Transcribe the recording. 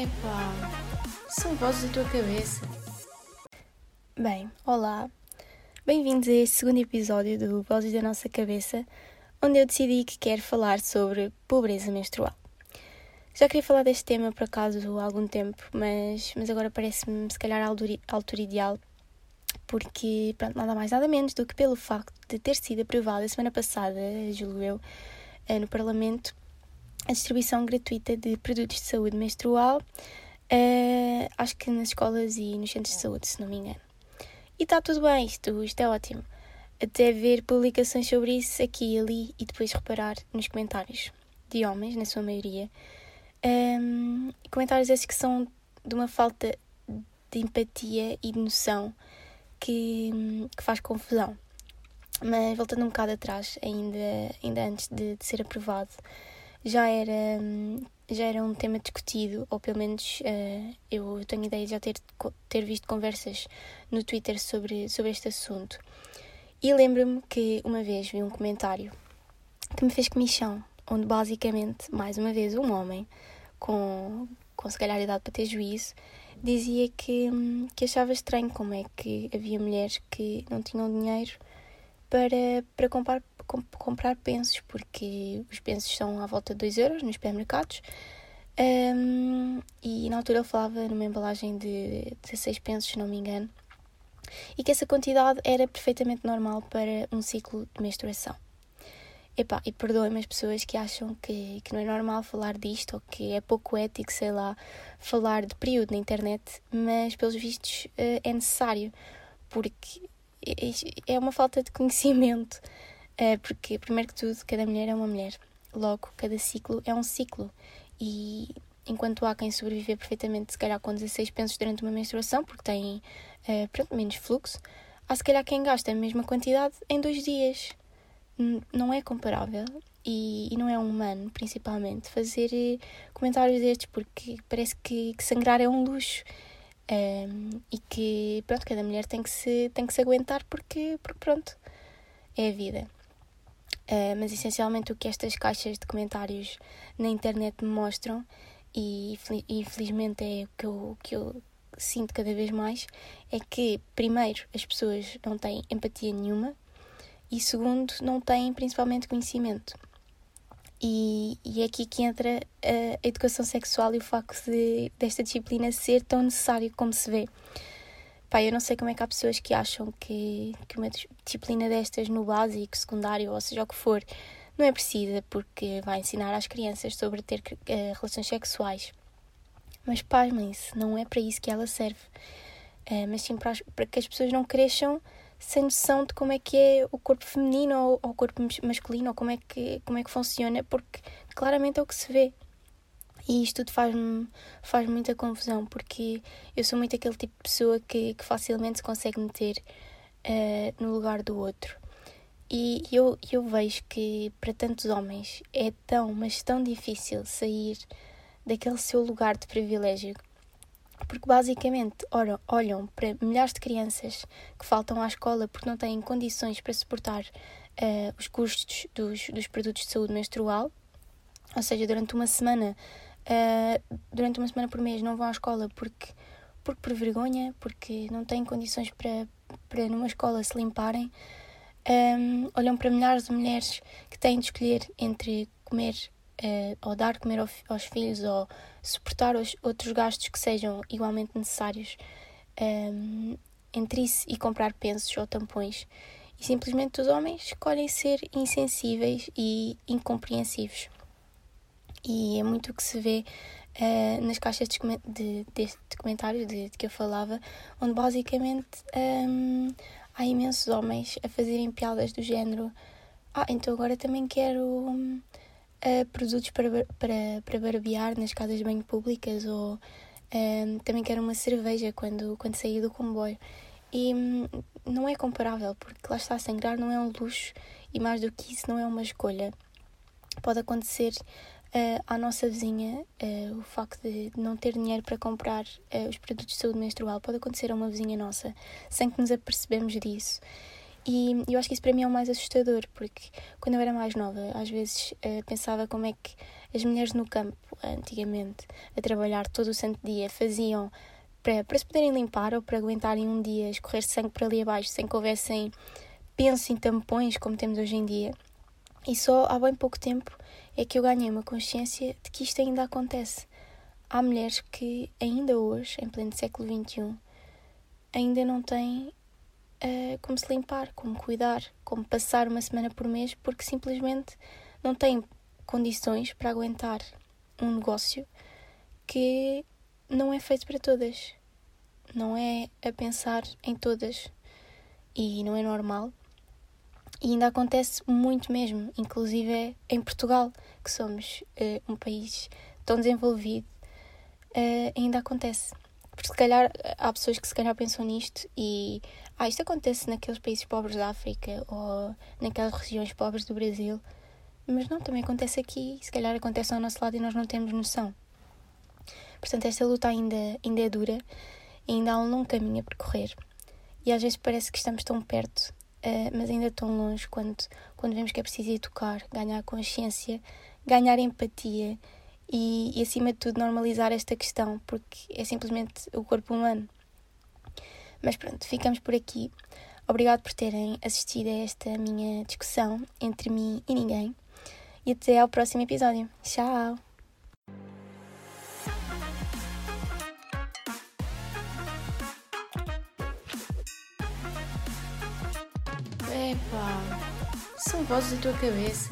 Epá, são vozes da tua cabeça. Bem, olá. Bem-vindos a este segundo episódio do Vozes da Nossa Cabeça, onde eu decidi que quero falar sobre pobreza menstrual. Já queria falar deste tema por acaso há algum tempo, mas, mas agora parece-me se calhar a altura ideal, porque pronto, nada mais nada menos do que pelo facto de ter sido aprovada a semana passada, julgo eu, eh, no Parlamento, a distribuição gratuita de produtos de saúde menstrual, uh, acho que nas escolas e nos centros de saúde, se não me engano. E está tudo bem, isto, isto é ótimo. Até ver publicações sobre isso aqui e ali e depois reparar nos comentários de homens, na sua maioria. Um, comentários esses que são de uma falta de empatia e de noção que, que faz confusão. Mas voltando um bocado atrás, ainda, ainda antes de, de ser aprovado, já era, já era um tema discutido, ou pelo menos uh, eu tenho ideia de já ter, ter visto conversas no Twitter sobre, sobre este assunto. E lembro-me que uma vez vi um comentário que me fez comichão, onde basicamente, mais uma vez, um homem com, com se calhar idade para ter juízo dizia que, que achava estranho como é que havia mulheres que não tinham dinheiro para, para comprar, comprar pensos, porque os pensos são à volta de 2 euros nos supermercados. Um, e na altura ele falava numa embalagem de 16 pensos, se não me engano, e que essa quantidade era perfeitamente normal para um ciclo de menstruação. Epá, e perdoem-me as pessoas que acham que, que não é normal falar disto ou que é pouco ético, sei lá, falar de período na internet, mas pelos vistos uh, é necessário, porque é uma falta de conhecimento. Uh, porque, primeiro que tudo, cada mulher é uma mulher. Logo, cada ciclo é um ciclo. E enquanto há quem sobreviver perfeitamente, se calhar com 16 pensos durante uma menstruação, porque tem uh, pronto, menos fluxo, há se calhar quem gasta a mesma quantidade em dois dias. Não é comparável e, e não é humano, principalmente, fazer uh, comentários destes, porque parece que, que sangrar é um luxo. Um, e que pronto, cada mulher tem que se, tem que se aguentar porque, porque pronto, é a vida. Uh, mas essencialmente o que estas caixas de comentários na internet me mostram, e infelizmente é o que eu, que eu sinto cada vez mais, é que primeiro as pessoas não têm empatia nenhuma e segundo não têm principalmente conhecimento. E, e é aqui que entra a, educação sexual e o facto de, desta disciplina ser tão necessário como se vê. Pá, eu não sei como é que há pessoas que acham que, que uma disciplina destas no básico, secundário, ou seja o que for, não é precisa porque vai ensinar às crianças sobre ter uh, relações sexuais. Mas pasmem-se, não é para isso que ela serve. Uh, mas sim para, as, para que as pessoas não cresçam sem noção de como é que é o corpo feminino ou, ou o corpo masculino, ou como é, que, como é que funciona, porque claramente é o que se vê. E isto tudo faz-me faz muita confusão, porque eu sou muito aquele tipo de pessoa que, que facilmente se consegue meter uh, no lugar do outro. E eu, eu vejo que para tantos homens é tão, mas tão difícil sair daquele seu lugar de privilégio porque basicamente olham para milhares de crianças que faltam à escola porque não têm condições para suportar uh, os custos dos, dos produtos de saúde menstrual, ou seja, durante uma semana, uh, durante uma semana por mês não vão à escola porque, porque por vergonha, porque não têm condições para, para numa escola se limparem. Um, ehm, olham para milhares de mulheres que têm de escolher entre comer uh, ou dar comer ao, aos filhos ou suportar os outros gastos que sejam igualmente necessários um, ehm, entre isso e comprar pensos ou tampões. E simplesmente os homens escolhem ser insensíveis e incompreensivos. E é muito o que se vê uh, nas caixas de, de, de comentários de, de, que eu falava, onde basicamente um, ehm, há imensos homens a fazerem piadas do género: Ah, então agora também quero. Um, uh, produtos para, para, para barbear nas casas de banho públicas ou uh, também quero uma cerveja quando, quando sair do comboio. E um, não é comparável, porque lá está, sangrar não é um luxo e mais do que isso não é uma escolha. Pode acontecer uh, à nossa vizinha uh, o facto de não ter dinheiro para comprar uh, os produtos de saúde menstrual, pode acontecer a uma vizinha nossa sem que nos apercebemos disso. E eu acho que isso para mim é o mais assustador, porque quando eu era mais nova, às vezes uh, pensava como é que as mulheres no campo, antigamente, a trabalhar todo o santo dia, faziam para, para se poderem limpar ou para aguentarem um dia escorrer sangue para ali abaixo sem que houvessem penso em tampões como temos hoje em dia. E só há bem pouco tempo é que eu ganhei uma consciência de que isto ainda acontece. Há mulheres que ainda hoje, em pleno século XXI, ainda não têm uh, como se limpar, como cuidar, como passar uma semana por mês, porque simplesmente não têm condições para aguentar um negócio que não é feito para todas. Não é a pensar em todas. E não é normal. E ainda acontece muito mesmo, inclusive é em Portugal, que somos uh, um país tão desenvolvido, uh, ainda acontece. Porque se calhar há pessoas que se calhar pensam nisto e ah, isto acontece naqueles países pobres da África ou naquelas regiões pobres do Brasil, mas não, também acontece aqui, se calhar acontece ao nosso lado e nós não temos noção. Portanto, esta luta ainda, ainda é dura, ainda há um longo caminho a percorrer e às vezes parece que estamos tão perto, uh, mas ainda tão longe quando, quando vemos que é preciso educar, ganhar consciência, ganhar empatia e, e, acima de tudo, normalizar esta questão, porque é simplesmente o corpo humano. Mas pronto, ficamos por aqui. Obrigado por terem assistido a esta minha discussão entre mim e ninguém. E até ao próximo episódio. Tchau! Epá, são vozes da tua cabeça.